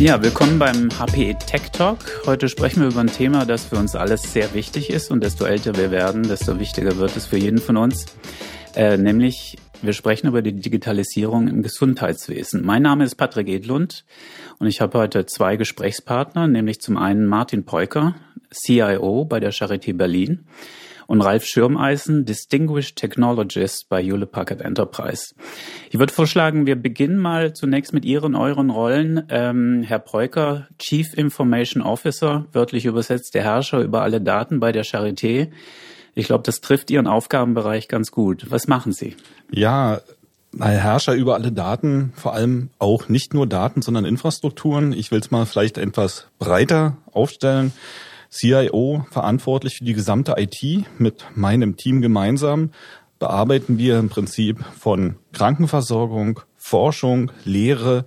Ja, willkommen beim HPE Tech Talk. Heute sprechen wir über ein Thema, das für uns alles sehr wichtig ist und desto älter wir werden, desto wichtiger wird es für jeden von uns, äh, nämlich wir sprechen über die Digitalisierung im Gesundheitswesen. Mein Name ist Patrick Edlund und ich habe heute zwei Gesprächspartner, nämlich zum einen Martin Peuker, CIO bei der Charité Berlin und Ralf Schirmeisen, Distinguished Technologist bei Hewlett Packard Enterprise. Ich würde vorschlagen, wir beginnen mal zunächst mit Ihren, euren Rollen. Ähm, Herr Preuker, Chief Information Officer, wörtlich übersetzt der Herrscher über alle Daten bei der Charité. Ich glaube, das trifft Ihren Aufgabenbereich ganz gut. Was machen Sie? Ja, Herrscher über alle Daten, vor allem auch nicht nur Daten, sondern Infrastrukturen. Ich will es mal vielleicht etwas breiter aufstellen. CIO verantwortlich für die gesamte IT mit meinem Team gemeinsam bearbeiten wir im Prinzip von Krankenversorgung, Forschung, Lehre,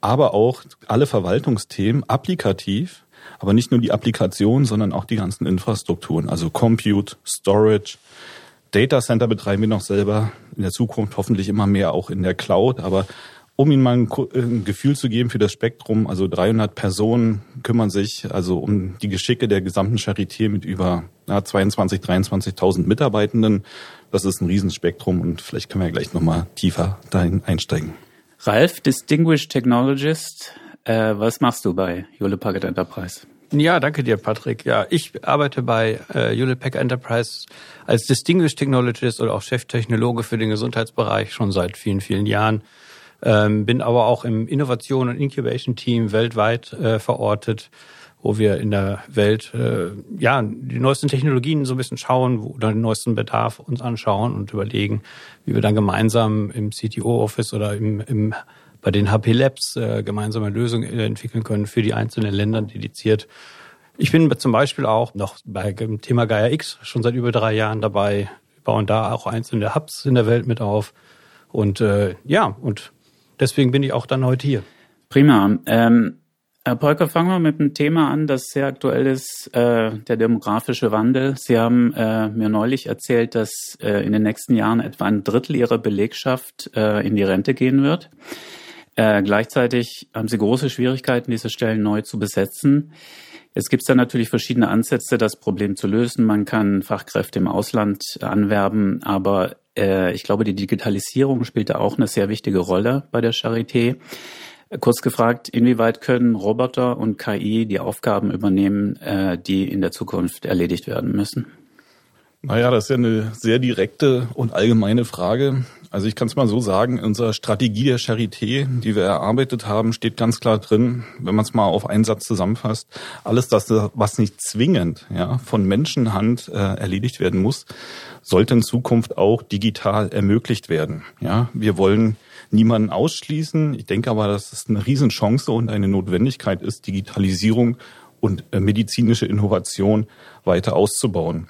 aber auch alle Verwaltungsthemen applikativ, aber nicht nur die Applikation, sondern auch die ganzen Infrastrukturen, also Compute, Storage, Data Center betreiben wir noch selber, in der Zukunft hoffentlich immer mehr auch in der Cloud, aber um Ihnen mal ein, ein, Gefühl zu geben für das Spektrum, also 300 Personen kümmern sich also um die Geschicke der gesamten Charité mit über ja, 22, 23.000 Mitarbeitenden. Das ist ein Riesenspektrum und vielleicht können wir ja gleich nochmal tiefer dahin einsteigen. Ralf, Distinguished Technologist, äh, was machst du bei Hewlett Packard Enterprise? Ja, danke dir, Patrick. Ja, ich arbeite bei äh, Packard Enterprise als Distinguished Technologist oder auch Cheftechnologe für den Gesundheitsbereich schon seit vielen, vielen Jahren. Ähm, bin aber auch im Innovation- und Incubation-Team weltweit äh, verortet, wo wir in der Welt äh, ja die neuesten Technologien so ein bisschen schauen, wo dann den neuesten Bedarf uns anschauen und überlegen, wie wir dann gemeinsam im CTO-Office oder im, im bei den HP Labs äh, gemeinsame Lösungen entwickeln können für die einzelnen Länder dediziert. Ich bin zum Beispiel auch noch bei dem Thema Gaia X schon seit über drei Jahren dabei, bauen da auch einzelne Hubs in der Welt mit auf. Und äh, ja, und deswegen bin ich auch dann heute hier. Prima. Ähm, Herr Polker, fangen wir mit einem Thema an, das sehr aktuell ist, äh, der demografische Wandel. Sie haben äh, mir neulich erzählt, dass äh, in den nächsten Jahren etwa ein Drittel Ihrer Belegschaft äh, in die Rente gehen wird. Äh, gleichzeitig haben Sie große Schwierigkeiten, diese Stellen neu zu besetzen. Jetzt gibt es da natürlich verschiedene Ansätze, das Problem zu lösen. Man kann Fachkräfte im Ausland anwerben, aber äh, ich glaube, die Digitalisierung spielt da auch eine sehr wichtige Rolle bei der Charité. Kurz gefragt, inwieweit können Roboter und KI die Aufgaben übernehmen, äh, die in der Zukunft erledigt werden müssen? Naja, das ist ja eine sehr direkte und allgemeine Frage. Also ich kann es mal so sagen, in unserer Strategie der Charité, die wir erarbeitet haben, steht ganz klar drin, wenn man es mal auf einen Satz zusammenfasst, alles das, was nicht zwingend ja, von Menschenhand äh, erledigt werden muss, sollte in Zukunft auch digital ermöglicht werden. Ja, wir wollen niemanden ausschließen. Ich denke aber, dass es eine Riesenchance und eine Notwendigkeit ist, Digitalisierung und äh, medizinische Innovation weiter auszubauen.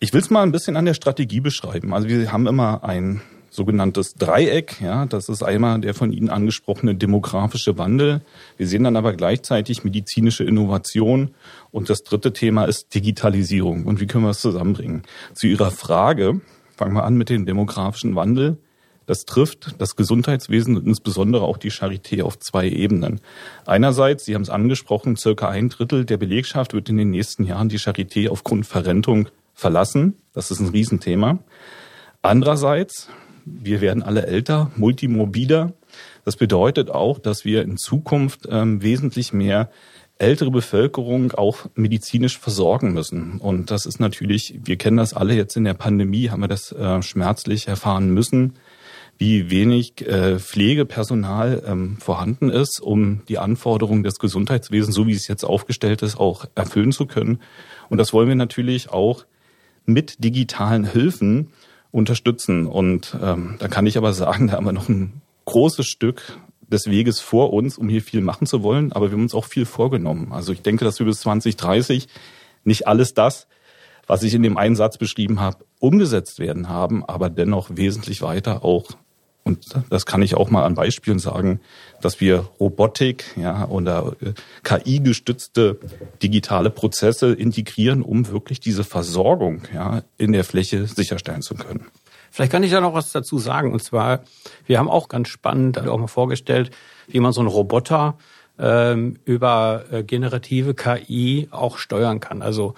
Ich will es mal ein bisschen an der Strategie beschreiben. Also wir haben immer ein sogenanntes Dreieck. Ja, das ist einmal der von Ihnen angesprochene demografische Wandel. Wir sehen dann aber gleichzeitig medizinische Innovation. Und das dritte Thema ist Digitalisierung. Und wie können wir es zusammenbringen? Zu Ihrer Frage, fangen wir an mit dem demografischen Wandel. Das trifft das Gesundheitswesen und insbesondere auch die Charité auf zwei Ebenen. Einerseits, Sie haben es angesprochen, circa ein Drittel der Belegschaft wird in den nächsten Jahren die Charité aufgrund Verrentung verlassen. Das ist ein Riesenthema. Andererseits, wir werden alle älter, multimorbider. Das bedeutet auch, dass wir in Zukunft ähm, wesentlich mehr ältere Bevölkerung auch medizinisch versorgen müssen. Und das ist natürlich, wir kennen das alle jetzt in der Pandemie, haben wir das äh, schmerzlich erfahren müssen, wie wenig äh, Pflegepersonal ähm, vorhanden ist, um die Anforderungen des Gesundheitswesens, so wie es jetzt aufgestellt ist, auch erfüllen zu können. Und das wollen wir natürlich auch mit digitalen Hilfen unterstützen. Und ähm, da kann ich aber sagen, da haben wir noch ein großes Stück des Weges vor uns, um hier viel machen zu wollen. Aber wir haben uns auch viel vorgenommen. Also ich denke, dass wir bis 2030 nicht alles das, was ich in dem einen Satz beschrieben habe, umgesetzt werden haben, aber dennoch wesentlich weiter auch und das kann ich auch mal an Beispielen sagen, dass wir Robotik ja, oder äh, KI-gestützte digitale Prozesse integrieren, um wirklich diese Versorgung ja, in der Fläche sicherstellen zu können. Vielleicht kann ich da noch was dazu sagen. Und zwar, wir haben auch ganz spannend auch mal vorgestellt, wie man so einen Roboter ähm, über äh, generative KI auch steuern kann. Also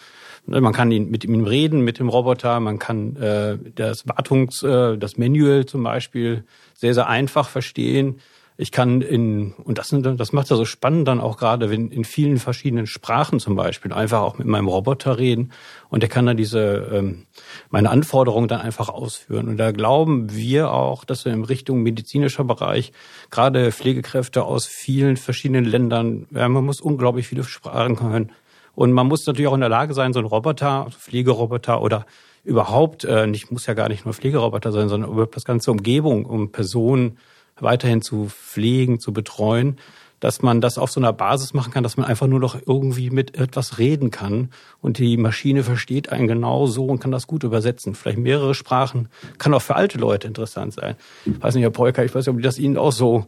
man kann ihn, mit ihm reden, mit dem Roboter, man kann äh, das Wartungs, äh, das Manual zum Beispiel sehr, sehr einfach verstehen. Ich kann in, und das, das macht ja so spannend dann auch gerade, wenn in vielen verschiedenen Sprachen zum Beispiel einfach auch mit meinem Roboter reden und der kann dann diese, ähm, meine Anforderungen dann einfach ausführen. Und da glauben wir auch, dass wir in Richtung medizinischer Bereich gerade Pflegekräfte aus vielen verschiedenen Ländern, ja, man muss unglaublich viele Sprachen können. Und man muss natürlich auch in der Lage sein, so ein Roboter, Pflegeroboter oder überhaupt, äh, nicht, muss ja gar nicht nur Pflegeroboter sein, sondern über das ganze Umgebung, um Personen weiterhin zu pflegen, zu betreuen, dass man das auf so einer Basis machen kann, dass man einfach nur noch irgendwie mit etwas reden kann und die Maschine versteht einen genau so und kann das gut übersetzen. Vielleicht mehrere Sprachen, kann auch für alte Leute interessant sein. Ich weiß nicht, Herr Polka, ich weiß nicht, ob das Ihnen auch so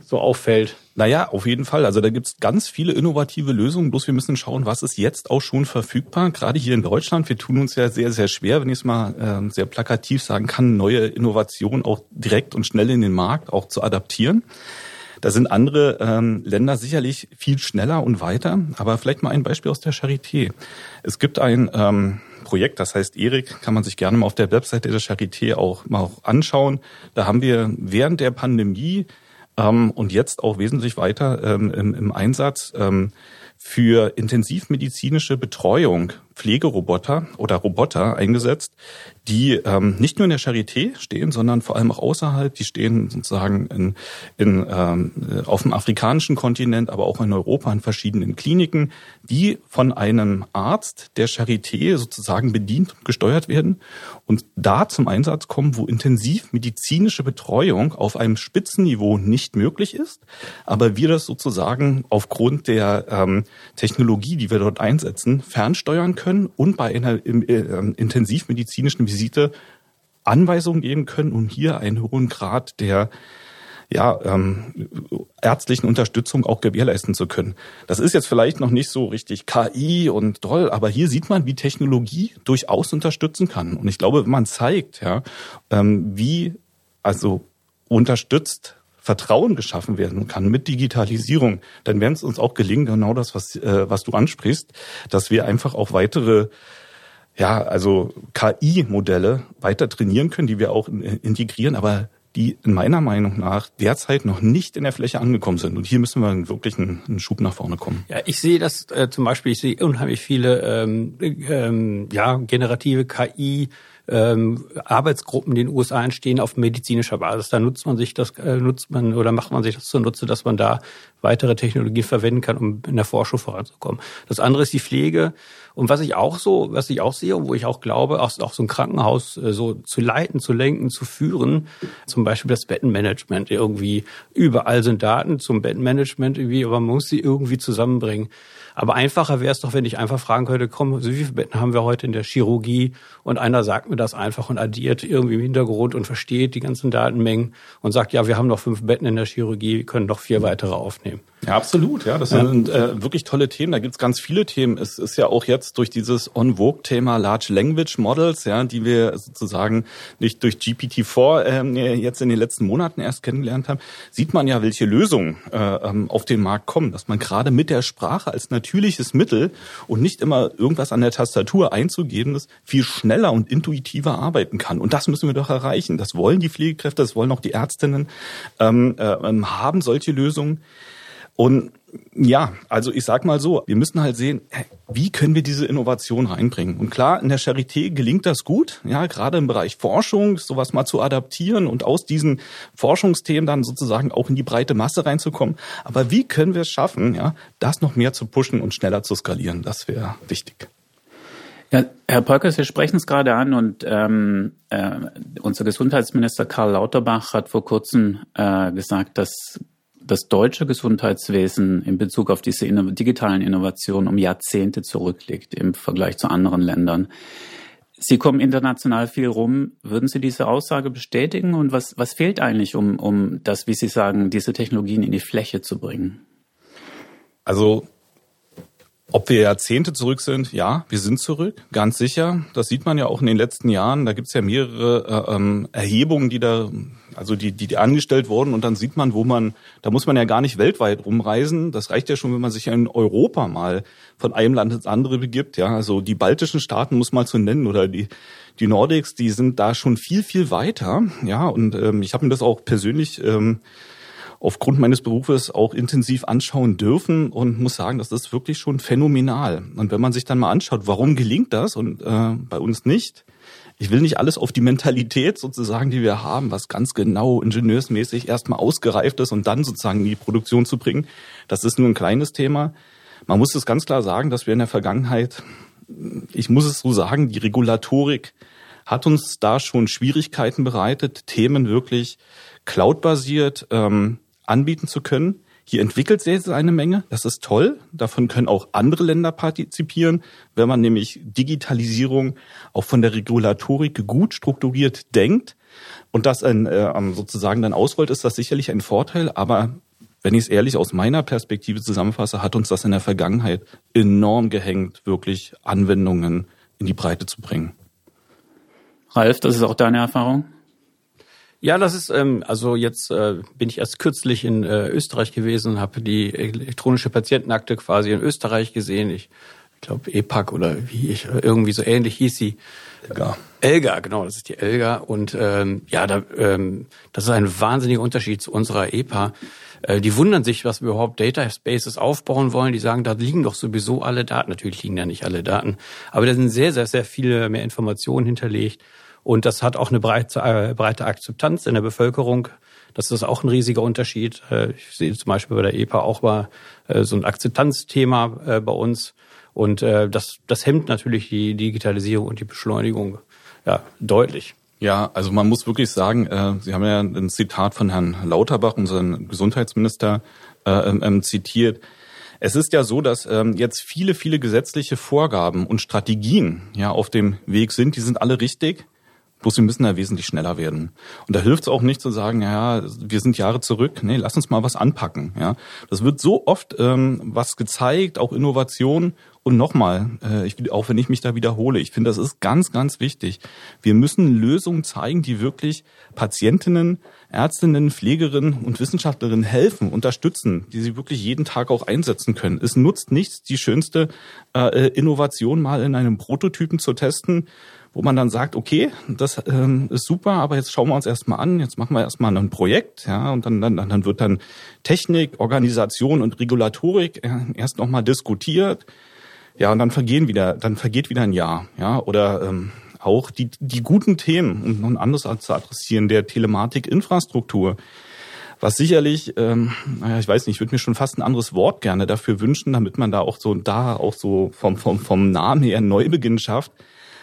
so auffällt. Naja, auf jeden Fall. Also da gibt's ganz viele innovative Lösungen, bloß wir müssen schauen, was ist jetzt auch schon verfügbar. Gerade hier in Deutschland, wir tun uns ja sehr, sehr schwer, wenn ich es mal äh, sehr plakativ sagen kann, neue Innovationen auch direkt und schnell in den Markt auch zu adaptieren. Da sind andere ähm, Länder sicherlich viel schneller und weiter. Aber vielleicht mal ein Beispiel aus der Charité. Es gibt ein ähm, Projekt, das heißt ERIC, kann man sich gerne mal auf der Webseite der Charité auch mal auch anschauen. Da haben wir während der Pandemie ähm, und jetzt auch wesentlich weiter ähm, im, im Einsatz ähm, für intensivmedizinische Betreuung Pflegeroboter oder Roboter eingesetzt, die ähm, nicht nur in der Charité stehen, sondern vor allem auch außerhalb. Die stehen sozusagen in, in, ähm, auf dem afrikanischen Kontinent, aber auch in Europa in verschiedenen Kliniken, die von einem Arzt der Charité sozusagen bedient und gesteuert werden und da zum Einsatz kommen, wo intensiv medizinische Betreuung auf einem Spitzenniveau nicht möglich ist, aber wir das sozusagen aufgrund der ähm, Technologie, die wir dort einsetzen, fernsteuern können und bei einer äh, intensivmedizinischen Visite Anweisungen geben können, um hier einen hohen Grad der ja, ähm, ärztlichen Unterstützung auch gewährleisten zu können. Das ist jetzt vielleicht noch nicht so richtig KI und toll, aber hier sieht man, wie Technologie durchaus unterstützen kann. Und ich glaube, wenn man zeigt, ja, ähm, wie also unterstützt Vertrauen geschaffen werden kann mit Digitalisierung, dann werden es uns auch gelingen, genau das, was, äh, was du ansprichst, dass wir einfach auch weitere ja, also KI-Modelle weiter trainieren können, die wir auch integrieren, aber die in meiner Meinung nach derzeit noch nicht in der Fläche angekommen sind. Und hier müssen wir wirklich einen, einen Schub nach vorne kommen. Ja, ich sehe das äh, zum Beispiel, ich sehe unheimlich viele ähm, ähm, ja, generative KI ähm, Arbeitsgruppen in den USA entstehen auf medizinischer Basis. Da nutzt man sich das, äh, nutzt man oder macht man sich das zunutze, dass man da weitere Technologien verwenden kann, um in der Forschung voranzukommen. Das andere ist die Pflege. Und was ich auch so, was ich auch sehe und wo ich auch glaube, auch, auch so ein Krankenhaus äh, so zu leiten, zu lenken, zu führen, zum Beispiel das Bettenmanagement irgendwie. Überall sind Daten zum Bettenmanagement irgendwie, aber man muss sie irgendwie zusammenbringen. Aber einfacher wäre es doch, wenn ich einfach fragen könnte, komm, wie viele Betten haben wir heute in der Chirurgie? Und einer sagt mir das einfach und addiert irgendwie im Hintergrund und versteht die ganzen Datenmengen und sagt, ja, wir haben noch fünf Betten in der Chirurgie, wir können noch vier weitere aufnehmen. Ja, absolut. Ja, das ja. sind äh, wirklich tolle Themen. Da gibt's ganz viele Themen. Es ist ja auch jetzt durch dieses On-Vogue-Thema Large Language Models, ja, die wir sozusagen nicht durch GPT-4 ähm, jetzt in den letzten Monaten erst kennengelernt haben, sieht man ja, welche Lösungen äh, ähm, auf den Markt kommen. Dass man gerade mit der Sprache als natürliches Mittel und nicht immer irgendwas an der Tastatur einzugeben ist, viel schneller und intuitiver arbeiten kann. Und das müssen wir doch erreichen. Das wollen die Pflegekräfte, das wollen auch die Ärztinnen, ähm, äh, ähm, haben solche Lösungen. Und ja, also ich sag mal so, wir müssen halt sehen, wie können wir diese Innovation reinbringen? Und klar, in der Charité gelingt das gut, ja, gerade im Bereich Forschung, sowas mal zu adaptieren und aus diesen Forschungsthemen dann sozusagen auch in die breite Masse reinzukommen. Aber wie können wir es schaffen, ja, das noch mehr zu pushen und schneller zu skalieren? Das wäre wichtig. Ja, Herr Polkers, Sie sprechen es gerade an und ähm, äh, unser Gesundheitsminister Karl Lauterbach hat vor kurzem äh, gesagt, dass das deutsche Gesundheitswesen in Bezug auf diese digitalen Innovationen um Jahrzehnte zurückliegt im Vergleich zu anderen Ländern. Sie kommen international viel rum. Würden Sie diese Aussage bestätigen? Und was, was fehlt eigentlich, um, um das, wie Sie sagen, diese Technologien in die Fläche zu bringen? Also Ob wir Jahrzehnte zurück sind? Ja, wir sind zurück, ganz sicher. Das sieht man ja auch in den letzten Jahren. Da gibt's ja mehrere äh, ähm, Erhebungen, die da, also die, die, die angestellt wurden. Und dann sieht man, wo man, da muss man ja gar nicht weltweit rumreisen. Das reicht ja schon, wenn man sich in Europa mal von einem Land ins andere begibt. Ja, also die baltischen Staaten muss man zu nennen oder die die Nordics, die sind da schon viel viel weiter. Ja, und ähm, ich habe mir das auch persönlich ähm, aufgrund meines Berufes auch intensiv anschauen dürfen und muss sagen, das ist wirklich schon phänomenal. Und wenn man sich dann mal anschaut, warum gelingt das und äh, bei uns nicht, ich will nicht alles auf die Mentalität sozusagen, die wir haben, was ganz genau ingenieursmäßig erstmal ausgereift ist und dann sozusagen in die Produktion zu bringen. Das ist nur ein kleines Thema. Man muss es ganz klar sagen, dass wir in der Vergangenheit, ich muss es so sagen, die Regulatorik hat uns da schon Schwierigkeiten bereitet, Themen wirklich cloudbasiert ähm, anbieten zu können. Hier entwickelt sich eine Menge. Das ist toll. Davon können auch andere Länder partizipieren, wenn man nämlich Digitalisierung auch von der Regulatorik gut strukturiert denkt und das äh, sozusagen dann ausrollt, ist das sicherlich ein Vorteil. Aber wenn ich es ehrlich aus meiner Perspektive zusammenfasse, hat uns das in der Vergangenheit enorm gehängt, wirklich Anwendungen in die Breite zu bringen. Ralf, das ist auch deine Erfahrung? Ja, das ist, ähm, also jetzt äh, bin ich erst kürzlich in äh, Österreich gewesen und habe die elektronische Patientenakte quasi in Österreich gesehen. Ich, ich glaube EPAC oder wie ich, irgendwie so ähnlich hieß sie. Elga. Elga, genau, das ist die Elga. Und ähm, ja, da, ähm, das ist ein wahnsinniger Unterschied zu unserer EPA. Äh, die wundern sich, was wir überhaupt Dataspaces aufbauen wollen. Die sagen, da liegen doch sowieso alle Daten. Natürlich liegen da nicht alle Daten, aber da sind sehr, sehr, sehr viele mehr Informationen hinterlegt. Und das hat auch eine breite, äh, breite Akzeptanz in der Bevölkerung. Das ist auch ein riesiger Unterschied. Äh, ich sehe zum Beispiel bei der EPA auch mal äh, so ein Akzeptanzthema äh, bei uns. Und das, das hemmt natürlich die Digitalisierung und die Beschleunigung ja, deutlich. Ja, also man muss wirklich sagen, Sie haben ja ein Zitat von Herrn Lauterbach, unseren Gesundheitsminister, äh, ähm, zitiert. Es ist ja so, dass ähm, jetzt viele, viele gesetzliche Vorgaben und Strategien ja auf dem Weg sind. Die sind alle richtig. Bloß wir müssen da wesentlich schneller werden. Und da hilft es auch nicht zu sagen, ja, wir sind Jahre zurück. Nee, lass uns mal was anpacken. Ja, das wird so oft ähm, was gezeigt, auch Innovation. Und nochmal, äh, ich, auch wenn ich mich da wiederhole, ich finde, das ist ganz, ganz wichtig. Wir müssen Lösungen zeigen, die wirklich Patientinnen, Ärztinnen, Pflegerinnen und Wissenschaftlerinnen helfen, unterstützen, die sie wirklich jeden Tag auch einsetzen können. Es nutzt nichts, die schönste äh, Innovation mal in einem Prototypen zu testen wo man dann sagt, okay, das ähm, ist super, aber jetzt schauen wir uns erstmal an, jetzt machen wir erstmal ein Projekt, ja, und dann, dann, dann wird dann Technik, Organisation und Regulatorik äh, erst nochmal diskutiert. Ja, und dann vergehen wieder, dann vergeht wieder ein Jahr, ja, oder ähm, auch die, die guten Themen, um noch ein anderes zu adressieren, der Telematik-Infrastruktur was sicherlich, ähm, naja, ich weiß nicht, ich würde mir schon fast ein anderes Wort gerne dafür wünschen, damit man da auch so da auch so vom, vom, vom Namen her Neubeginn schafft.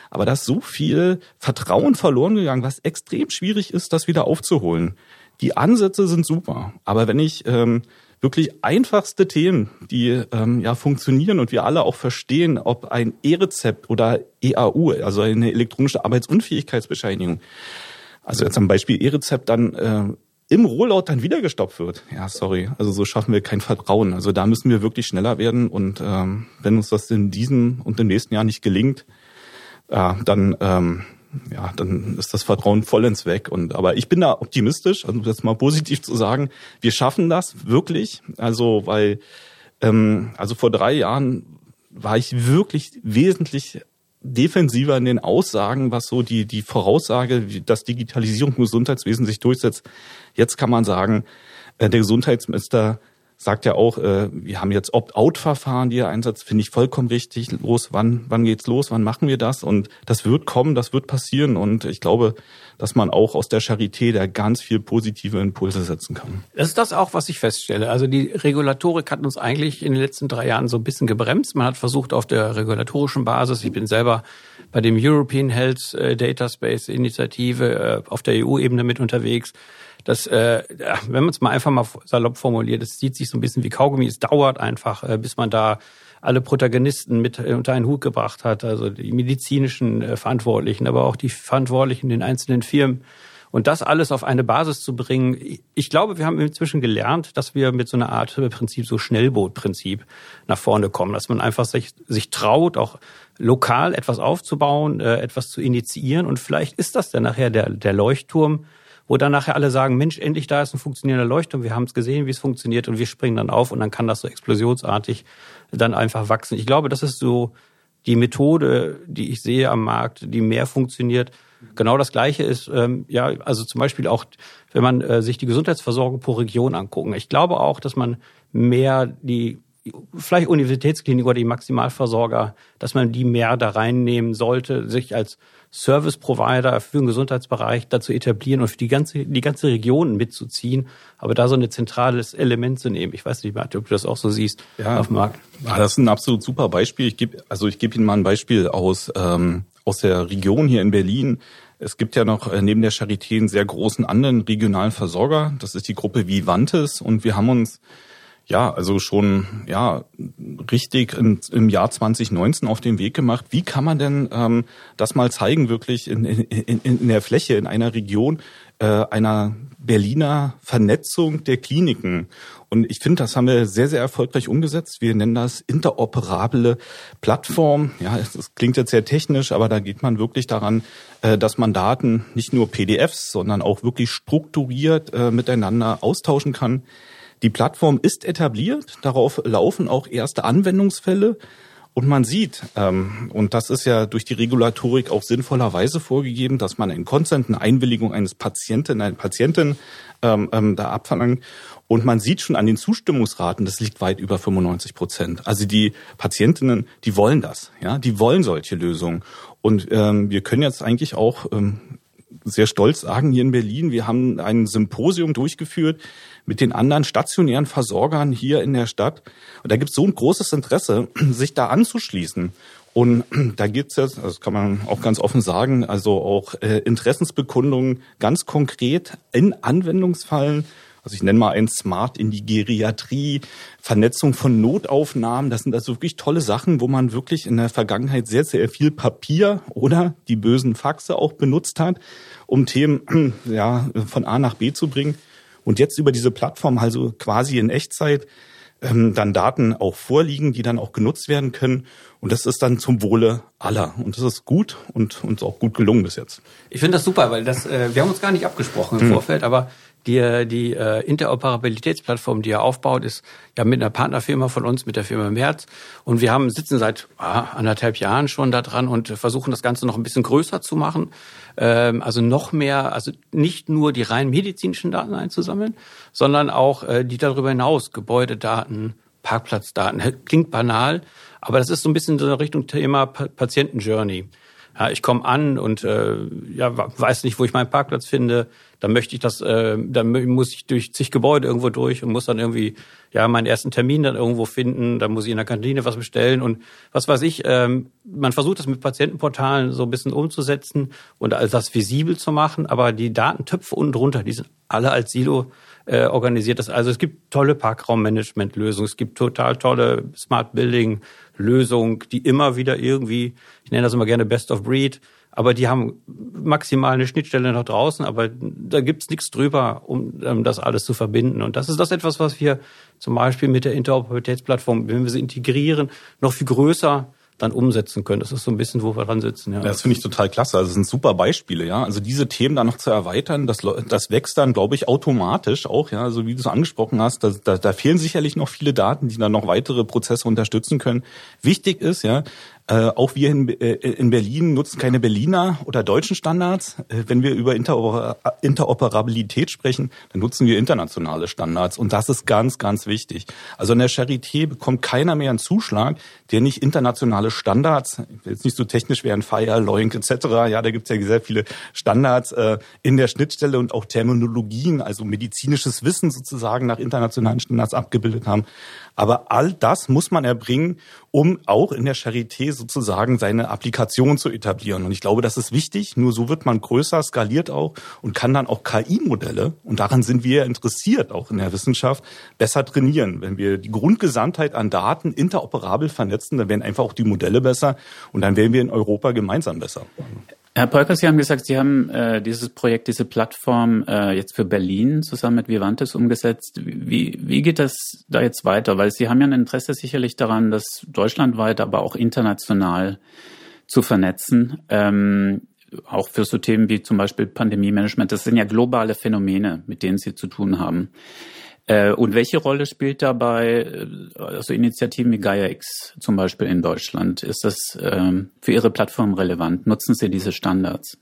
Aber da ist so viel Vertrauen verloren gegangen, was extrem schwierig ist, das wieder aufzuholen. Die Ansätze sind super, aber wenn ich ähm, wirklich einfachste Themen, die ähm, ja funktionieren und wir alle auch verstehen, ob ein E-Rezept oder EAU, also eine elektronische Arbeitsunfähigkeitsbescheinigung, also jetzt am Beispiel E-Rezept dann äh, im Rollout dann wieder gestoppt wird. Ja, sorry, also so schaffen wir kein Vertrauen. Also da müssen wir wirklich schneller werden und ähm, wenn uns das in diesem und im nächsten Jahr nicht gelingt, ja, dann ähm, ja, dann ist das Vertrauen vollends weg. Und aber ich bin da optimistisch, also jetzt mal positiv zu sagen, wir schaffen das wirklich. Also weil ähm, also vor drei Jahren war ich wirklich wesentlich defensiver in den Aussagen, was so die die Voraussage, dass Digitalisierung im Gesundheitswesen sich durchsetzt. Jetzt kann man sagen, äh, der Gesundheitsminister sagt ja auch, äh, wir haben jetzt Opt-out-Verfahren, die er einsetzt, finde ich vollkommen richtig. Los, wann, wann geht's los? Wann machen wir das? Und das wird kommen, das wird passieren. Und ich glaube, dass man auch aus der Charité da ganz viel positive Impulse setzen kann. Das ist das auch, was ich feststelle. Also die Regulatorik hat uns eigentlich in den letzten drei Jahren so ein bisschen gebremst. Man hat versucht auf der regulatorischen Basis, ich bin selber bei dem European Health äh, Data Space Initiative äh, auf der EU-Ebene mit unterwegs, das, äh, wenn man es mal einfach mal salopp formuliert, es sieht sich so ein bisschen wie Kaugummi. Es dauert einfach, äh, bis man da alle Protagonisten mit äh, unter einen Hut gebracht hat, also die medizinischen äh, Verantwortlichen, aber auch die Verantwortlichen in den einzelnen Firmen Und das alles auf eine Basis zu bringen, ich glaube, wir haben inzwischen gelernt, dass wir mit so einer Art Prinzip, so Schnellbootprinzip nach vorne kommen, dass man einfach sich, sich traut, auch lokal etwas aufzubauen, äh, etwas zu initiieren. Und vielleicht ist das dann nachher der, der Leuchtturm, wo dann nachher alle sagen, Mensch, endlich da ist ein funktionierender Leuchtturm, wir haben es gesehen, wie es funktioniert und wir springen dann auf und dann kann das so explosionsartig dann einfach wachsen. Ich glaube, das ist so die Methode, die ich sehe am Markt, die mehr funktioniert. Genau das Gleiche ist, ähm, ja, also zum Beispiel auch, wenn man äh, sich die Gesundheitsversorgung pro Region angucken. Ich glaube auch, dass man mehr die vielleicht Universitätsklinik oder die Maximalversorger, dass man die mehr da reinnehmen sollte, sich als Service Provider für den Gesundheitsbereich dazu etablieren und für die ganze, die ganze Region mitzuziehen, aber da so ein zentrales Element zu nehmen. Ich weiß nicht, Martin, ob du das auch so siehst ja, auf dem Markt. Ja, das ist ein absolut super Beispiel. Ich gebe, also ich gebe Ihnen mal ein Beispiel aus, ähm, aus der Region hier in Berlin. Es gibt ja noch äh, neben der Charité einen sehr großen anderen regionalen Versorger. Das ist die Gruppe Vivantes und wir haben uns ja, also schon ja richtig in, im Jahr 2019 auf den Weg gemacht. Wie kann man denn ähm, das mal zeigen, wirklich in, in, in der Fläche, in einer Region, äh, einer Berliner Vernetzung der Kliniken? Und ich finde, das haben wir sehr, sehr erfolgreich umgesetzt. Wir nennen das interoperable Plattform. Ja, das klingt jetzt sehr technisch, aber da geht man wirklich daran, äh, dass man Daten nicht nur PDFs, sondern auch wirklich strukturiert äh, miteinander austauschen kann. Die Plattform ist etabliert, darauf laufen auch erste Anwendungsfälle. Und man sieht, ähm, und das ist ja durch die Regulatorik auch sinnvollerweise vorgegeben, dass man in Consent, eine Einwilligung eines Patienten, einer Patientin ähm, ähm, da abverlangt. Und man sieht schon an den Zustimmungsraten, das liegt weit über 95 Prozent. Also die Patientinnen, die wollen das, ja, die wollen solche Lösungen. Und ähm, wir können jetzt eigentlich auch ähm, sehr stolz sagen hier in Berlin, wir haben ein Symposium durchgeführt mit den anderen stationären Versorgern hier in der Stadt. Und da gibt es so ein großes Interesse, sich da anzuschließen. Und da gibt es jetzt, das kann man auch ganz offen sagen, also auch äh, Interessensbekundungen ganz konkret in Anwendungsfallen. Also ich nenne mal ein Smart in die Geriatrie, Vernetzung von Notaufnahmen. Das sind also wirklich tolle Sachen, wo man wirklich in der Vergangenheit sehr, sehr viel Papier oder die bösen Faxe auch benutzt hat, um Themen ja, von A nach B zu bringen. Und jetzt über diese Plattform also quasi in Echtzeit ähm, dann Daten auch vorliegen, die dann auch genutzt werden können. Und das ist dann zum Wohle aller. Und das ist gut und uns auch gut gelungen bis jetzt. Ich finde das super, weil das, äh, wir haben uns gar nicht abgesprochen im hm. Vorfeld, aber die, die äh, Interoperabilitätsplattform, die er aufbaut, ist ja mit einer Partnerfirma von uns, mit der Firma Merz. Und wir haben sitzen seit ah, anderthalb Jahren schon da dran und versuchen das Ganze noch ein bisschen größer zu machen. Ähm, also noch mehr, also nicht nur die rein medizinischen Daten einzusammeln, sondern auch äh, die darüber hinaus, Gebäudedaten, Parkplatzdaten. Klingt banal, aber das ist so ein bisschen so eine Richtung Thema Patientenjourney. Ja, ich komme an und äh, ja, weiß nicht, wo ich meinen Parkplatz finde. Dann möchte ich das, äh, dann muss ich durch zig Gebäude irgendwo durch und muss dann irgendwie ja meinen ersten Termin dann irgendwo finden. Dann muss ich in der Kantine was bestellen und was weiß ich. Ähm, man versucht das mit Patientenportalen so ein bisschen umzusetzen und als das visibel zu machen. Aber die Datentöpfe unten drunter, die sind alle als Silo äh, organisiert. Das, also es gibt tolle Parkraummanagement-Lösungen, es gibt total tolle Smart Building-Lösungen, die immer wieder irgendwie, ich nenne das immer gerne Best of Breed, aber die haben maximal eine Schnittstelle nach draußen, aber da gibt's nichts drüber, um das alles zu verbinden. Und das ist das etwas, was wir zum Beispiel mit der Interoperabilitätsplattform, wenn wir sie integrieren, noch viel größer dann umsetzen können. Das ist so ein bisschen, wo wir dran sitzen. Ja. Das finde ich total klasse. Also das sind super Beispiele, ja. Also diese Themen dann noch zu erweitern, das, das wächst dann, glaube ich, automatisch auch, ja. Also wie du es angesprochen hast, da, da, da fehlen sicherlich noch viele Daten, die dann noch weitere Prozesse unterstützen können. Wichtig ist, ja, äh, auch wir in, äh, in Berlin nutzen keine Berliner oder deutschen Standards. Äh, wenn wir über Interoper Interoperabilität sprechen, dann nutzen wir internationale Standards. Und das ist ganz, ganz wichtig. Also in der Charité bekommt keiner mehr einen Zuschlag, der nicht internationale Standards, jetzt nicht so technisch ein Fire, Loink etc., ja, da gibt es ja sehr viele Standards äh, in der Schnittstelle und auch Terminologien, also medizinisches Wissen sozusagen nach internationalen Standards abgebildet haben. Aber all das muss man erbringen, um auch in der Charité sozusagen seine Applikation zu etablieren. Und ich glaube, das ist wichtig. Nur so wird man größer, skaliert auch und kann dann auch KI-Modelle, und daran sind wir interessiert, auch in der Wissenschaft, besser trainieren. Wenn wir die Grundgesamtheit an Daten interoperabel vernetzen, dann werden einfach auch die Modelle besser und dann werden wir in Europa gemeinsam besser. Herr Polker, Sie haben gesagt, Sie haben äh, dieses Projekt, diese Plattform äh, jetzt für Berlin zusammen mit Vivantes umgesetzt. Wie, wie geht das da jetzt weiter? Weil Sie haben ja ein Interesse sicherlich daran, das deutschlandweit, aber auch international zu vernetzen. Ähm, auch für so Themen wie zum Beispiel Pandemie-Management. Das sind ja globale Phänomene, mit denen Sie zu tun haben. Äh, und welche Rolle spielt dabei äh, also Initiativen wie Gaia X zum Beispiel in Deutschland? Ist das ähm, für Ihre Plattform relevant? Nutzen Sie diese Standards?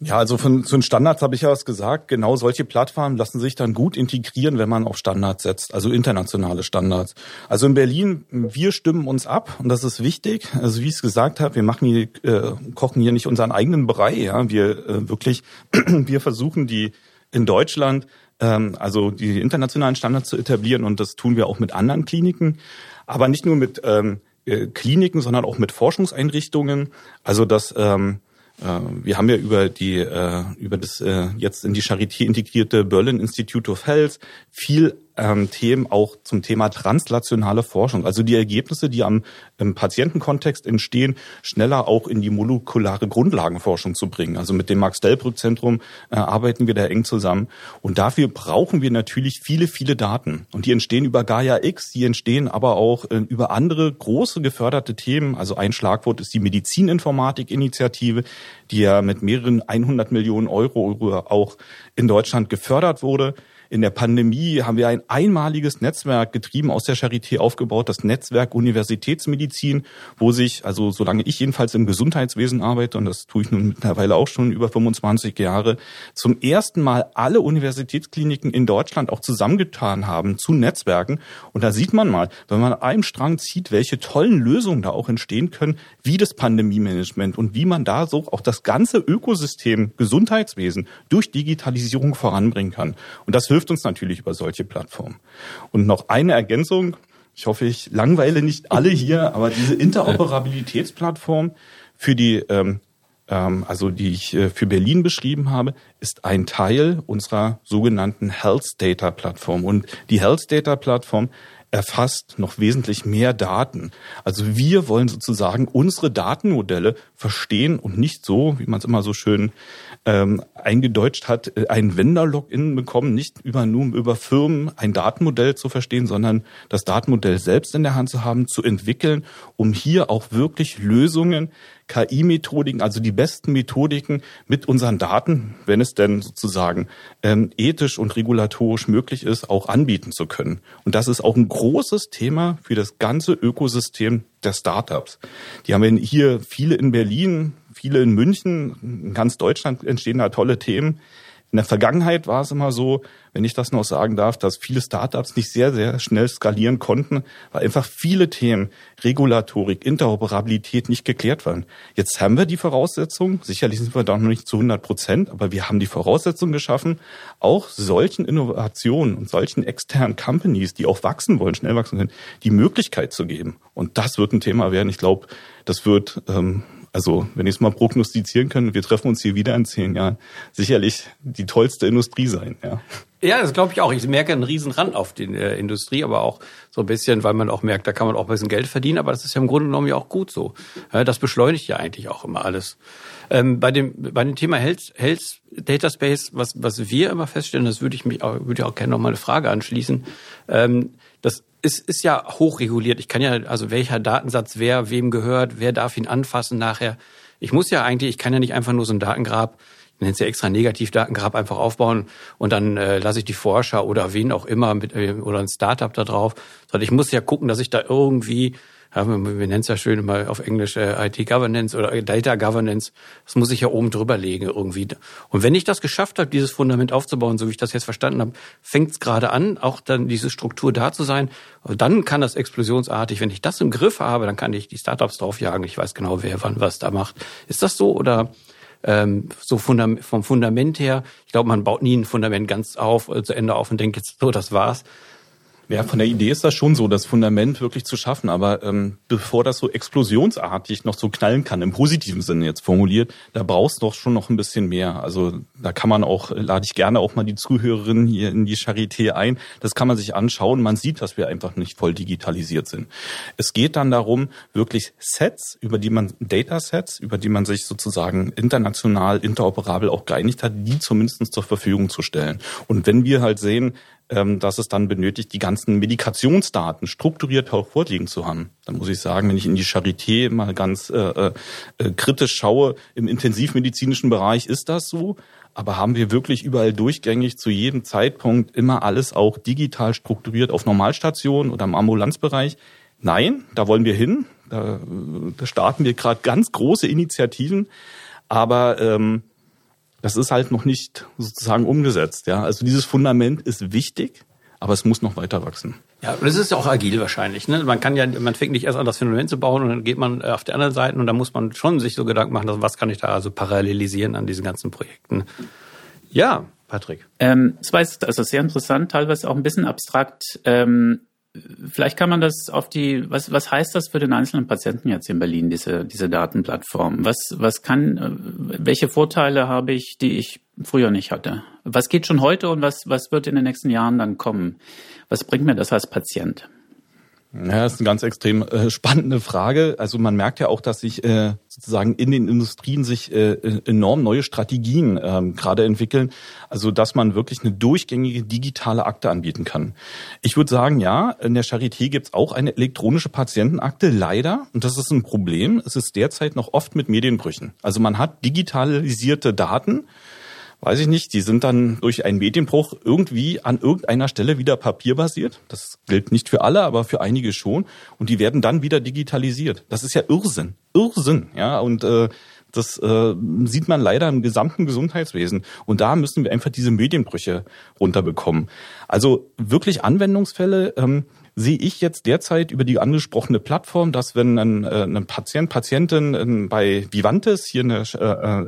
Ja, also von, zu den Standards habe ich ja was gesagt. Genau solche Plattformen lassen sich dann gut integrieren, wenn man auf Standards setzt, also internationale Standards. Also in Berlin, wir stimmen uns ab und das ist wichtig. Also wie ich es gesagt habe, wir machen hier, äh, kochen hier nicht unseren eigenen Brei. Ja, wir äh, wirklich, wir versuchen die in Deutschland also die internationalen Standards zu etablieren und das tun wir auch mit anderen Kliniken, aber nicht nur mit ähm, äh, Kliniken, sondern auch mit Forschungseinrichtungen. Also das ähm, äh, wir haben ja über die äh, über das jetzt in die Charité integrierte Berlin Institute of Health viel ähm, Themen auch zum Thema translationale Forschung, also die Ergebnisse, die am Patientenkontext entstehen, schneller auch in die molekulare Grundlagenforschung zu bringen. Also mit dem Max-Delbrück-Zentrum äh, arbeiten wir da eng zusammen. Und dafür brauchen wir natürlich viele, viele Daten. Und die entstehen über Gaia X, die entstehen aber auch äh, über andere große geförderte Themen. Also ein Schlagwort ist die Medizininformatik-Initiative, die ja mit mehreren 100 Millionen Euro auch in Deutschland gefördert wurde. In der Pandemie haben wir ein einmaliges Netzwerk getrieben, aus der Charité aufgebaut, das Netzwerk Universitätsmedizin, wo sich, also solange ich jedenfalls im Gesundheitswesen arbeite, und das tue ich nun mittlerweile auch schon über 25 Jahre, zum ersten Mal alle Universitätskliniken in Deutschland auch zusammengetan haben zu Netzwerken. Und da sieht man mal, wenn man an einem Strang zieht, welche tollen Lösungen da auch entstehen können, wie das Pandemie-Management und wie man da so auch das ganze Ökosystem Gesundheitswesen durch Digitalisierung voranbringen kann. Und das hilft hilft uns natürlich über solche Plattformen. Und noch eine Ergänzung. Ich hoffe, ich langweile nicht alle hier, aber diese Interoperabilitätsplattform für die ähm, ähm, also die ich äh, für Berlin beschrieben habe, ist ein Teil unserer sogenannten Health Data Plattform. Und die Health Data Plattform erfasst noch wesentlich mehr Daten. Also wir wollen sozusagen unsere Datenmodelle verstehen und nicht so, wie man es immer so schön ähm, eingedeutscht hat, äh, ein Vendor-Login bekommen, nicht über nur über Firmen ein Datenmodell zu verstehen, sondern das Datenmodell selbst in der Hand zu haben, zu entwickeln, um hier auch wirklich Lösungen KI-Methodiken, also die besten Methodiken mit unseren Daten, wenn es denn sozusagen ähm, ethisch und regulatorisch möglich ist, auch anbieten zu können. Und das ist auch ein großes Thema für das ganze Ökosystem der Startups. Die haben hier viele in Berlin, viele in München, in ganz Deutschland entstehen da tolle Themen. In der Vergangenheit war es immer so, wenn ich das noch sagen darf, dass viele Startups nicht sehr, sehr schnell skalieren konnten, weil einfach viele Themen, Regulatorik, Interoperabilität nicht geklärt waren. Jetzt haben wir die Voraussetzungen, sicherlich sind wir da noch nicht zu 100 Prozent, aber wir haben die Voraussetzungen geschaffen, auch solchen Innovationen und solchen externen Companies, die auch wachsen wollen, schnell wachsen können, die Möglichkeit zu geben. Und das wird ein Thema werden. Ich glaube, das wird ähm, also wenn ich es mal prognostizieren kann, wir treffen uns hier wieder in zehn Jahren, sicherlich die tollste Industrie sein. Ja, ja das glaube ich auch. Ich merke einen riesen Rand auf die äh, Industrie, aber auch so ein bisschen, weil man auch merkt, da kann man auch ein bisschen Geld verdienen, aber das ist ja im Grunde genommen ja auch gut so. Ja, das beschleunigt ja eigentlich auch immer alles. Ähm, bei dem bei dem Thema Health, Health Data Space, was was wir immer feststellen, das würde ich mich auch, würde ich auch gerne noch mal eine Frage anschließen. Ähm, das ist, ist ja hochreguliert. Ich kann ja, also welcher Datensatz wer wem gehört, wer darf ihn anfassen nachher. Ich muss ja eigentlich, ich kann ja nicht einfach nur so ein Datengrab, ich nenne es ja extra Negativdatengrab, einfach aufbauen und dann äh, lasse ich die Forscher oder wen auch immer mit, äh, oder ein Startup da drauf. Sondern ich muss ja gucken, dass ich da irgendwie ja, wir, nennen es ja schön mal auf Englisch äh, IT Governance oder Data Governance, das muss ich ja oben drüber legen irgendwie. Und wenn ich das geschafft habe, dieses Fundament aufzubauen, so wie ich das jetzt verstanden habe, fängt es gerade an, auch dann diese Struktur da zu sein. Und dann kann das explosionsartig, wenn ich das im Griff habe, dann kann ich die Startups draufjagen. Ich weiß genau, wer wann was da macht. Ist das so oder ähm, so vom Fundament her? Ich glaube, man baut nie ein Fundament ganz auf, äh, zu Ende auf und denkt jetzt so, das war's Ja, von der Idee ist das schon so, das Fundament wirklich zu schaffen. Aber ähm, bevor das so explosionsartig noch so knallen kann, im positiven Sinne jetzt formuliert, da brauchst du doch schon noch ein bisschen mehr. Also da kann man auch, lade ich gerne auch mal die Zuhörerinnen hier in die Charité ein. Das kann man sich anschauen. Man sieht, dass wir einfach nicht voll digitalisiert sind. Es geht dann darum, wirklich Sets, über die man, Datasets, über die man sich sozusagen international, interoperabel auch geeinigt hat, die zumindest zur Verfügung zu stellen. Und wenn wir halt sehen, dass es dann benötigt, die ganzen Medikationsdaten strukturiert auch vorliegen zu haben. Dann muss ich sagen, wenn ich in die Charité mal ganz äh, äh, äh, kritisch schaue, im intensivmedizinischen Bereich ist das so. Aber haben wir wirklich überall durchgängig zu jedem Zeitpunkt immer alles auch digital strukturiert auf Normalstationen oder im Ambulanzbereich? Nein, da wollen wir hin. Da, da starten wir gerade ganz große Initiativen. Aber ähm, das ist halt noch nicht sozusagen umgesetzt. Ja, also dieses Fundament ist wichtig, aber es muss noch weiter wachsen. Ja, und es ist ja auch agil wahrscheinlich. Ne? Man kann ja, man fängt nicht erst an, das Fundament zu bauen und dann geht man äh, auf der anderen Seite und da muss man schon sich so Gedanken machen, was kann ich da also parallelisieren an diesen ganzen Projekten. Ja, Patrick. Ähm, das war jetzt also sehr interessant, teilweise auch ein bisschen abstrakt. Ähm, Vielleicht kann man das auf die, was, was heißt das für den einzelnen Patienten jetzt in Berlin, diese, diese Datenplattform? Was, was kann, welche Vorteile habe ich, die ich früher nicht hatte? Was geht schon heute und was, was wird in den nächsten Jahren dann kommen? Was bringt mir das als Patient? Ja, das ist eine ganz extrem äh, spannende Frage. Also man merkt ja auch, dass sich äh, sozusagen in den Industrien sich äh, enorm neue Strategien ähm, gerade entwickeln. Also dass man wirklich eine durchgängige digitale Akte anbieten kann. Ich würde sagen, ja, in der Charité gibt's auch eine elektronische Patientenakte, leider. Und das ist ein Problem. Es ist derzeit noch oft mit Medienbrüchen. Also man hat digitalisierte Daten weiß ich nicht, die sind dann durch einen Medienbruch irgendwie an irgendeiner Stelle wieder papierbasiert. Das gilt nicht für alle, aber für einige schon. Und die werden dann wieder digitalisiert. Das ist ja Irrsinn. Irrsinn, ja. Und äh, das äh, sieht man leider im gesamten Gesundheitswesen. Und da müssen wir einfach diese Medienbrüche runterbekommen. Also wirklich Anwendungsfälle. Ähm, sehe ich jetzt derzeit über die angesprochene Plattform, dass wenn ein, äh, ein Patient, Patientin in, bei Vivantes hier in der,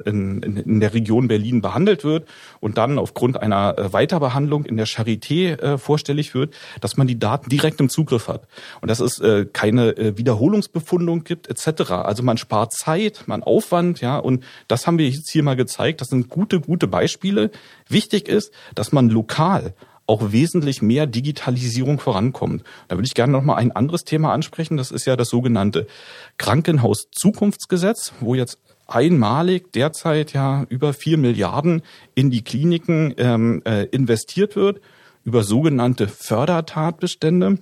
äh, in, in der Region Berlin behandelt wird und dann aufgrund einer äh, Weiterbehandlung in der Charité vorstellig wird, dass man die Daten direkt im Zugriff hat und dass es keine Wiederholungsbefundung gibt etc. Also man spart Zeit, man Aufwand, ja und das haben wir jetzt hier mal gezeigt. Das sind gute, gute Beispiele. Wichtig ist, dass man lokal auch wesentlich mehr Digitalisierung vorankommt. Da würde ich gerne noch mal ein anderes Thema ansprechen. Das ist ja das sogenannte Krankenhaus-Zukunftsgesetz, wo jetzt einmalig derzeit ja über vier Milliarden in die Kliniken ähm, äh, investiert wird über sogenannte Fördertatbestände.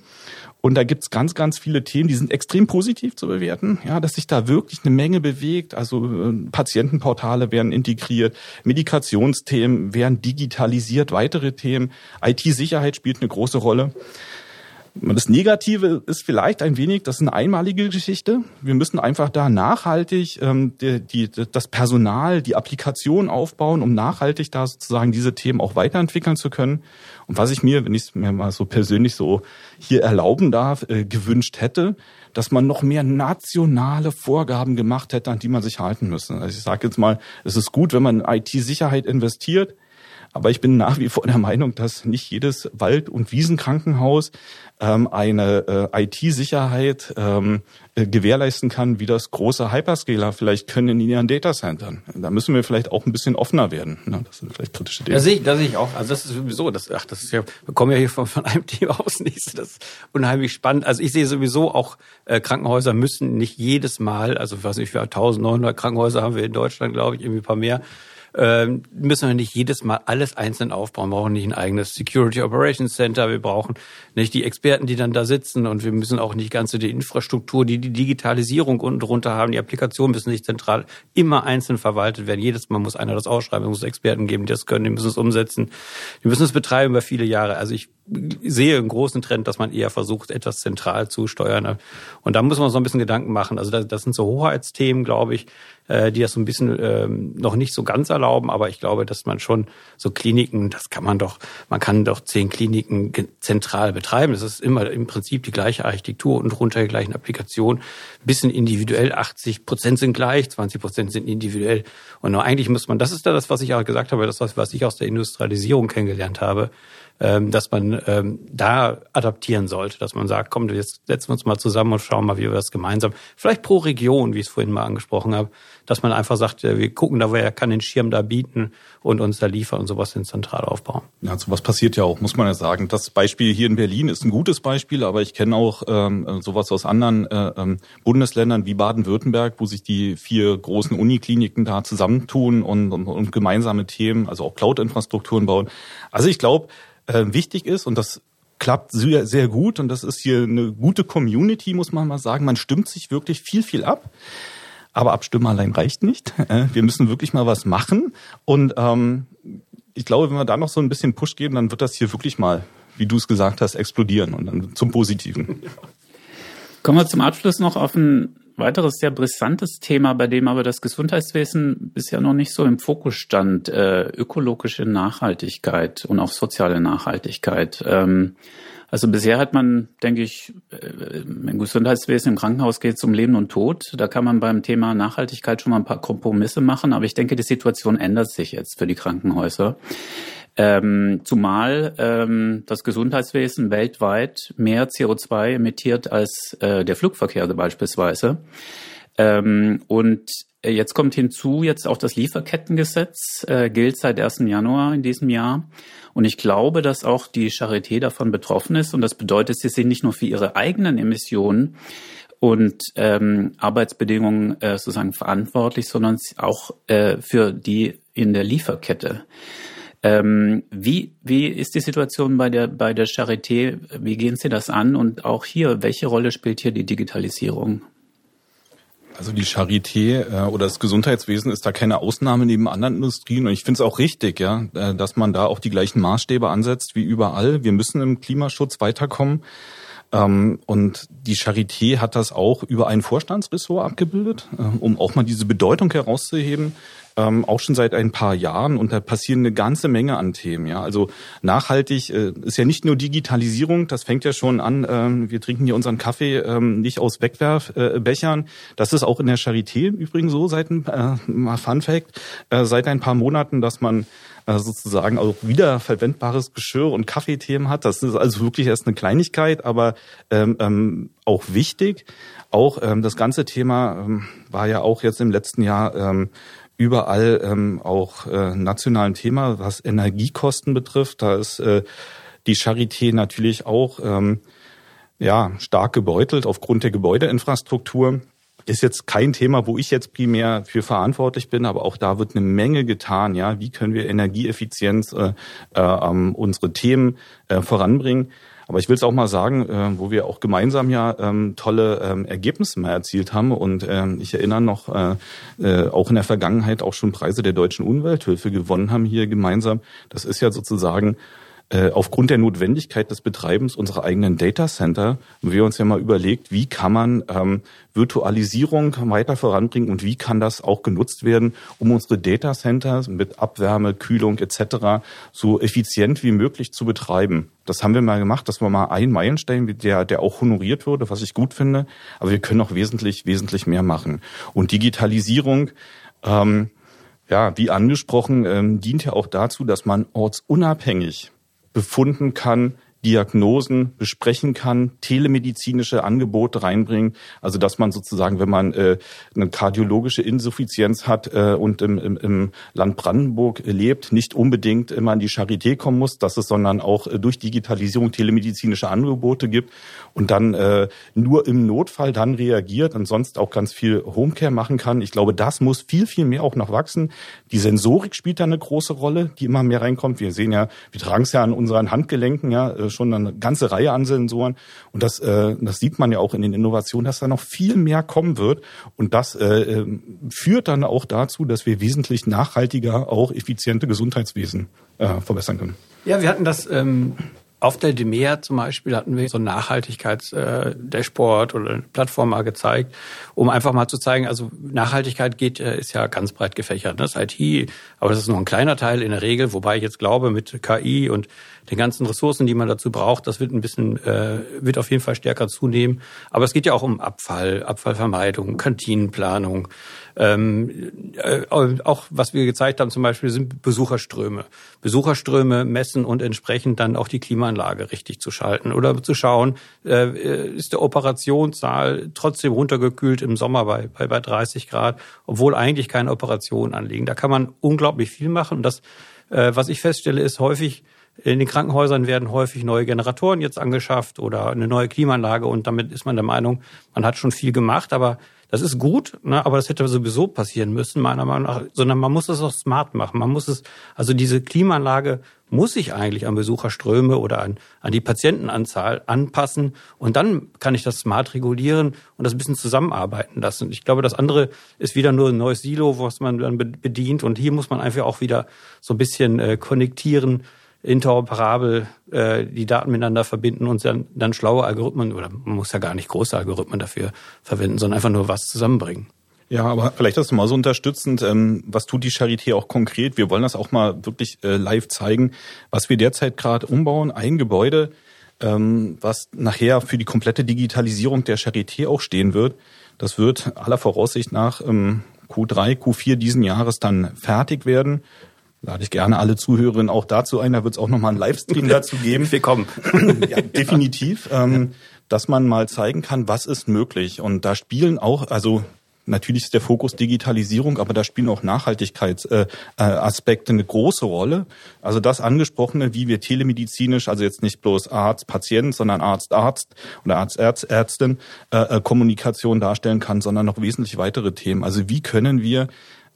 Und da gibt's ganz, ganz viele Themen, die sind extrem positiv zu bewerten, ja, dass sich da wirklich eine Menge bewegt. Also äh, Patientenportale werden integriert, Medikationsthemen werden digitalisiert, weitere Themen, IT-Sicherheit spielt eine große Rolle. Das Negative ist vielleicht ein wenig, das ist eine einmalige Geschichte. Wir müssen einfach da nachhaltig ähm, die, die, das Personal, die Applikation aufbauen, um nachhaltig da sozusagen diese Themen auch weiterentwickeln zu können. Und was ich mir, wenn ich es mir mal so persönlich so hier erlauben darf, äh, gewünscht hätte, dass man noch mehr nationale Vorgaben gemacht hätte, an die man sich halten müsste. Also ich sage jetzt mal, es ist gut, wenn man in IT-Sicherheit investiert, aber ich bin nach wie vor der Meinung, dass nicht jedes Wald- und Wiesenkrankenhaus ähm, eine äh, IT-Sicherheit ähm, äh, gewährleisten kann, wie das große Hyperscaler vielleicht können in ihren Datacentern. Da müssen wir vielleicht auch ein bisschen offener werden. Ne? Das sind vielleicht kritische Dinge. Das sehe ich, das sehe ich auch. Also das ist sowieso, das, ach, das ist ja, wir kommen ja hier von, von einem Thema aus nächste. Das ist unheimlich spannend. Also ich sehe sowieso auch, äh, Krankenhäuser müssen nicht jedes Mal, also ich weiß nicht, wir 1900 Krankenhäuser haben wir in Deutschland, glaube ich, irgendwie ein paar mehr, ähm, müssen wir nicht jedes Mal alles einzeln aufbauen. Wir brauchen nicht ein eigenes Security Operations Center. Wir brauchen nicht die Experten, die dann da sitzen. Und wir müssen auch nicht ganze die Infrastruktur, die die Digitalisierung unten drunter haben. Die Applikationen müssen nicht zentral immer einzeln verwaltet werden. Jedes Mal muss einer das ausschreiben. Es muss Experten geben, die das können. Die müssen es umsetzen. Die müssen es betreiben über viele Jahre. Also ich sehe einen großen Trend, dass man eher versucht, etwas zentral zu steuern. Und da muss man so ein bisschen Gedanken machen. Also das, sind so Hoheitsthemen, glaube ich, äh, die das so ein bisschen ähm, noch nicht so ganz erlauben. Aber ich glaube, dass man schon so Kliniken, das kann man doch, man kann doch zehn Kliniken zentral betreiben. Das ist immer im Prinzip die gleiche Architektur und runter die gleichen Applikationen. Bisschen individuell, 80 Prozent sind gleich, 20 Prozent sind individuell. Und eigentlich muss man, das ist da das, was ich auch gesagt habe, das, was ich aus der Industrialisierung kennengelernt habe dass man ähm, da adaptieren sollte, dass man sagt, komm, jetzt setzen wir uns mal zusammen und schauen mal, wie wir das gemeinsam, vielleicht pro Region, wie ich es vorhin mal angesprochen habe, dass man einfach sagt, wir gucken da, wer kann den Schirm da bieten und uns da liefern und sowas in zentral aufbauen. Ja, sowas passiert ja auch, muss man ja sagen. Das Beispiel hier in Berlin ist ein gutes Beispiel, aber ich kenne auch ähm, sowas aus anderen äh, ähm, Bundesländern wie Baden-Württemberg, wo sich die vier großen Unikliniken da zusammentun und, und, und gemeinsame Themen, also auch Cloud-Infrastrukturen bauen. Also ich glaube, äh, wichtig ist und das klappt sehr, sehr gut und das ist hier eine gute Community, muss man mal sagen. Man stimmt sich wirklich viel, viel ab. Aber abstimmen allein reicht nicht. Wir müssen wirklich mal was machen. Und ähm, ich glaube, wenn wir da noch so ein bisschen Push geben, dann wird das hier wirklich mal, wie du es gesagt hast, explodieren und dann zum Positiven. Kommen wir zum Abschluss noch auf ein weiteres sehr brisantes Thema, bei dem aber das Gesundheitswesen bisher noch nicht so im Fokus stand, äh, ökologische Nachhaltigkeit und auch soziale Nachhaltigkeit. Ähm, also bisher hat man, denke ich, äh, im Gesundheitswesen, im Krankenhaus geht es um Leben und Tod. Da kann man beim Thema Nachhaltigkeit schon mal ein paar Kompromisse machen. Aber ich denke, die Situation ändert sich jetzt für die Krankenhäuser. Ähm, zumal ähm, das Gesundheitswesen weltweit mehr CO2 emittiert als äh, der Flugverkehr beispielsweise. Ähm, und jetzt kommt hinzu, jetzt auch das Lieferkettengesetz äh, gilt seit 1. Januar in diesem Jahr. Und ich glaube, dass auch die Charité davon betroffen ist. Und das bedeutet, sie sind nicht nur für ihre eigenen Emissionen und ähm, Arbeitsbedingungen äh, sozusagen verantwortlich, sondern auch äh, für die in der Lieferkette. Ähm, wie, wie ist die Situation bei der, bei der Charité? Wie gehen Sie das an? Und auch hier, welche Rolle spielt hier die Digitalisierung? Also die Charité äh, oder das Gesundheitswesen ist da keine Ausnahme neben anderen Industrien und ich finde es auch richtig, ja, äh, dass man da auch die gleichen Maßstäbe ansetzt wie überall. Wir müssen im Klimaschutz weiterkommen. Ähm, und die Charité hat das auch über ein Vorstandsressort abgebildet, äh, um auch mal diese Bedeutung herauszuheben ähm, auch schon seit ein paar Jahren und da passieren eine ganze Menge an Themen. Ja, also nachhaltig äh, ist ja nicht nur Digitalisierung, das fängt ja schon an. Ähm, wir trinken hier unseren Kaffee ähm, nicht aus Wegwerfbechern. Äh, das ist auch in der Charité übrigens so seit ein äh, Fun Fact äh, seit ein paar Monaten, dass man äh, sozusagen auch wiederverwendbares Geschirr und Kaffeethemen hat. Das ist also wirklich erst eine Kleinigkeit, aber ähm, ähm, auch wichtig. Auch ähm, das ganze Thema ähm, war ja auch jetzt im letzten Jahr ähm, überall ähm, auch äh, nationalen Thema, was Energiekosten betrifft. Da ist äh, die Charité natürlich auch ähm, ja stark gebeutelt aufgrund der Gebäudeinfrastruktur. Ist jetzt kein Thema, wo ich jetzt primär für verantwortlich bin, aber auch da wird eine Menge getan. Ja, wie können wir Energieeffizienz äh, äh, unsere Themen äh, voranbringen? Aber ich will es auch mal sagen, äh, wo wir auch gemeinsam ja ähm, tolle ähm, Ergebnisse mal erzielt haben. Und ähm, ich erinnere noch, äh, äh, auch in der Vergangenheit auch schon Preise der deutschen Umwelthilfe gewonnen haben hier gemeinsam. Das ist ja sozusagen aufgrund der Notwendigkeit des Betreibens unserer eigenen Data Center haben wir uns ja mal überlegt, wie kann man ähm, Virtualisierung weiter voranbringen und wie kann das auch genutzt werden, um unsere Data Centers mit Abwärme, Kühlung etc. so effizient wie möglich zu betreiben. Das haben wir mal gemacht, das war mal ein Meilenstein, der, der auch honoriert wurde, was ich gut finde. Aber wir können noch wesentlich, wesentlich mehr machen. Und Digitalisierung, ähm, ja, wie angesprochen, ähm, dient ja auch dazu, dass man ortsunabhängig befunden kann, Diagnosen besprechen kann, telemedizinische Angebote reinbringen. Also dass man sozusagen, wenn man äh, eine kardiologische Insuffizienz hat äh, und im, im, im Land Brandenburg lebt, nicht unbedingt immer in die Charité kommen muss, dass es sondern auch äh, durch Digitalisierung telemedizinische Angebote gibt und dann äh, nur im Notfall dann reagiert und sonst auch ganz viel Homecare machen kann. Ich glaube, das muss viel, viel mehr auch noch wachsen. Die Sensorik spielt da eine große Rolle, die immer mehr reinkommt. Wir sehen ja, wir tragen es ja an unseren Handgelenken, ja, äh, schon eine ganze Reihe an Sensoren. Und das, äh, das sieht man ja auch in den Innovationen, dass da noch viel mehr kommen wird. Und das äh, äh führt dann auch dazu, dass wir wesentlich nachhaltiger auch effiziente Gesundheitswesen äh, verbessern können. Ja, wir hatten das ähm, auf der DEMEA zum Beispiel hatten wir so ein Nachhaltigkeits-Dashboard äh, oder eine Plattform mal gezeigt, um einfach mal zu zeigen, also Nachhaltigkeit geht, äh, ist ja ganz breit gefächert. Ne? Das ist IT, aber das ist nur ein kleiner Teil in der Regel, wobei ich jetzt glaube, mit KI und den ganzen Ressourcen, die man dazu braucht, das wird ein bisschen, äh, wird auf jeden Fall stärker zunehmen. Aber es geht ja auch um Abfall, Abfallvermeidung, Kantinenplanung. Ähm, äh, auch was wir gezeigt haben zum Beispiel sind Besucherströme. Besucherströme messen und entsprechend dann auch die Klimaanlage richtig zu schalten oder zu schauen, äh, ist der Operationssaal trotzdem runtergekühlt im Sommer bei, bei, bei 30 Grad, obwohl eigentlich keine Operationen anliegen. Da kann man unglaublich viel machen. Und das, äh, was ich feststelle, ist häufig in den Krankenhäusern werden häufig neue Generatoren jetzt angeschafft oder eine neue Klimaanlage. Und damit ist man der Meinung, man hat schon viel gemacht, aber das ist gut, ne, aber das hätte sowieso passieren müssen, meiner Meinung nach, sondern man muss es auch smart machen. Man muss es, also diese Klimaanlage muss sich eigentlich an Besucherströme oder an, an die Patientenanzahl anpassen und dann kann ich das smart regulieren und das ein bisschen zusammenarbeiten lassen. Ich glaube, das andere ist wieder nur ein neues Silo, was man dann bedient und hier muss man einfach auch wieder so ein bisschen äh, konnektieren, interoperabel äh, die Daten miteinander verbinden und dann, dann schlaue Algorithmen, oder man muss ja gar nicht große Algorithmen dafür verwenden, sondern einfach nur was zusammenbringen. Ja, aber vielleicht das mal so unterstützend. Ähm, was tut die Charité auch konkret? Wir wollen das auch mal wirklich äh, live zeigen, was wir derzeit gerade umbauen. Ein Gebäude, ähm, was nachher für die komplette Digitalisierung der Charité auch stehen wird. Das wird aller Voraussicht nach ähm, Q3, Q4 diesen Jahres dann fertig werden lade ich gerne alle Zuhörerinnen auch dazu ein. Da wird es auch nochmal einen Livestream dazu geben. Wir kommen. ja, definitiv. Ähm, dass man mal zeigen kann, was ist möglich. Und da spielen auch, also natürlich ist der Fokus Digitalisierung, aber da spielen auch Nachhaltigkeitsaspekte äh, eine große Rolle. Also das angesprochene, wie wir telemedizinisch, also jetzt nicht bloß Arzt, Patient, sondern Arzt, Arzt oder Arzt, Ärzt, Ärztin äh, äh, Kommunikation darstellen kann, sondern noch wesentlich weitere Themen. Also wie können wir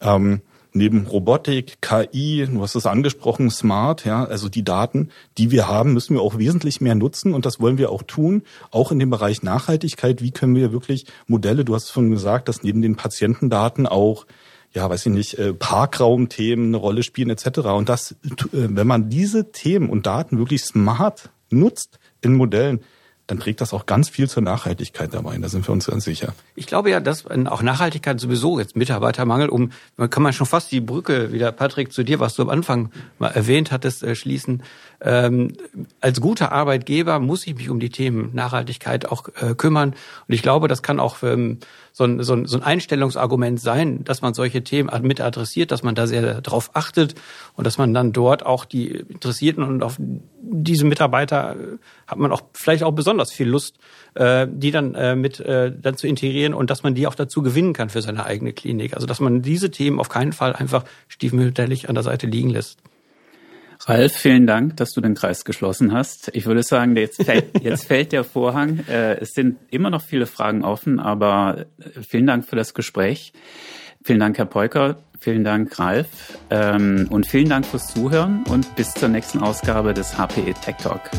ähm, neben Robotik, KI, du hast es angesprochen, Smart, ja, also die Daten, die wir haben, müssen wir auch wesentlich mehr nutzen und das wollen wir auch tun, auch in dem Bereich Nachhaltigkeit. Wie können wir wirklich Modelle, du hast es schon gesagt, dass neben den Patientendaten auch ja, weiß ich nicht, äh, Parkraumthemen eine Rolle spielen etc. Und das, äh, wenn man diese Themen und Daten wirklich smart nutzt in Modellen, dann trägt das auch ganz viel zur Nachhaltigkeit dabei. Da sind wir uns ganz sicher. Ich glaube ja, dass auch Nachhaltigkeit sowieso jetzt Mitarbeitermangel, um kann man schon fast die Brücke wieder, Patrick, zu dir, was du am Anfang mal erwähnt hattest, äh, schließen. Ähm, als guter Arbeitgeber muss ich mich um die Themen Nachhaltigkeit auch äh, kümmern. Und ich glaube, das kann auch ähm, so, ein, so, ein, so ein Einstellungsargument sein, dass man solche Themen mit adressiert, dass man da sehr darauf achtet und dass man dann dort auch die Interessierten und auf diese Mitarbeiter äh, hat man auch vielleicht auch besonders viel Lust, äh, die dann äh, mit äh, dann zu integrieren und dass man die auch dazu gewinnen kann für seine eigene Klinik. Also dass man diese Themen auf keinen Fall einfach stiefmütterlich an der Seite liegen lässt. Ralf, vielen Dank, dass du den Kreis geschlossen hast. Ich würde sagen, jetzt fällt, jetzt fällt der Vorhang. Äh, es sind immer noch viele Fragen offen, aber äh, vielen Dank für das Gespräch. Vielen Dank, Herr Peuker. Vielen Dank, Ralf. Ähm, und vielen Dank fürs Zuhören und bis zur nächsten Ausgabe des HPE Tech Talk.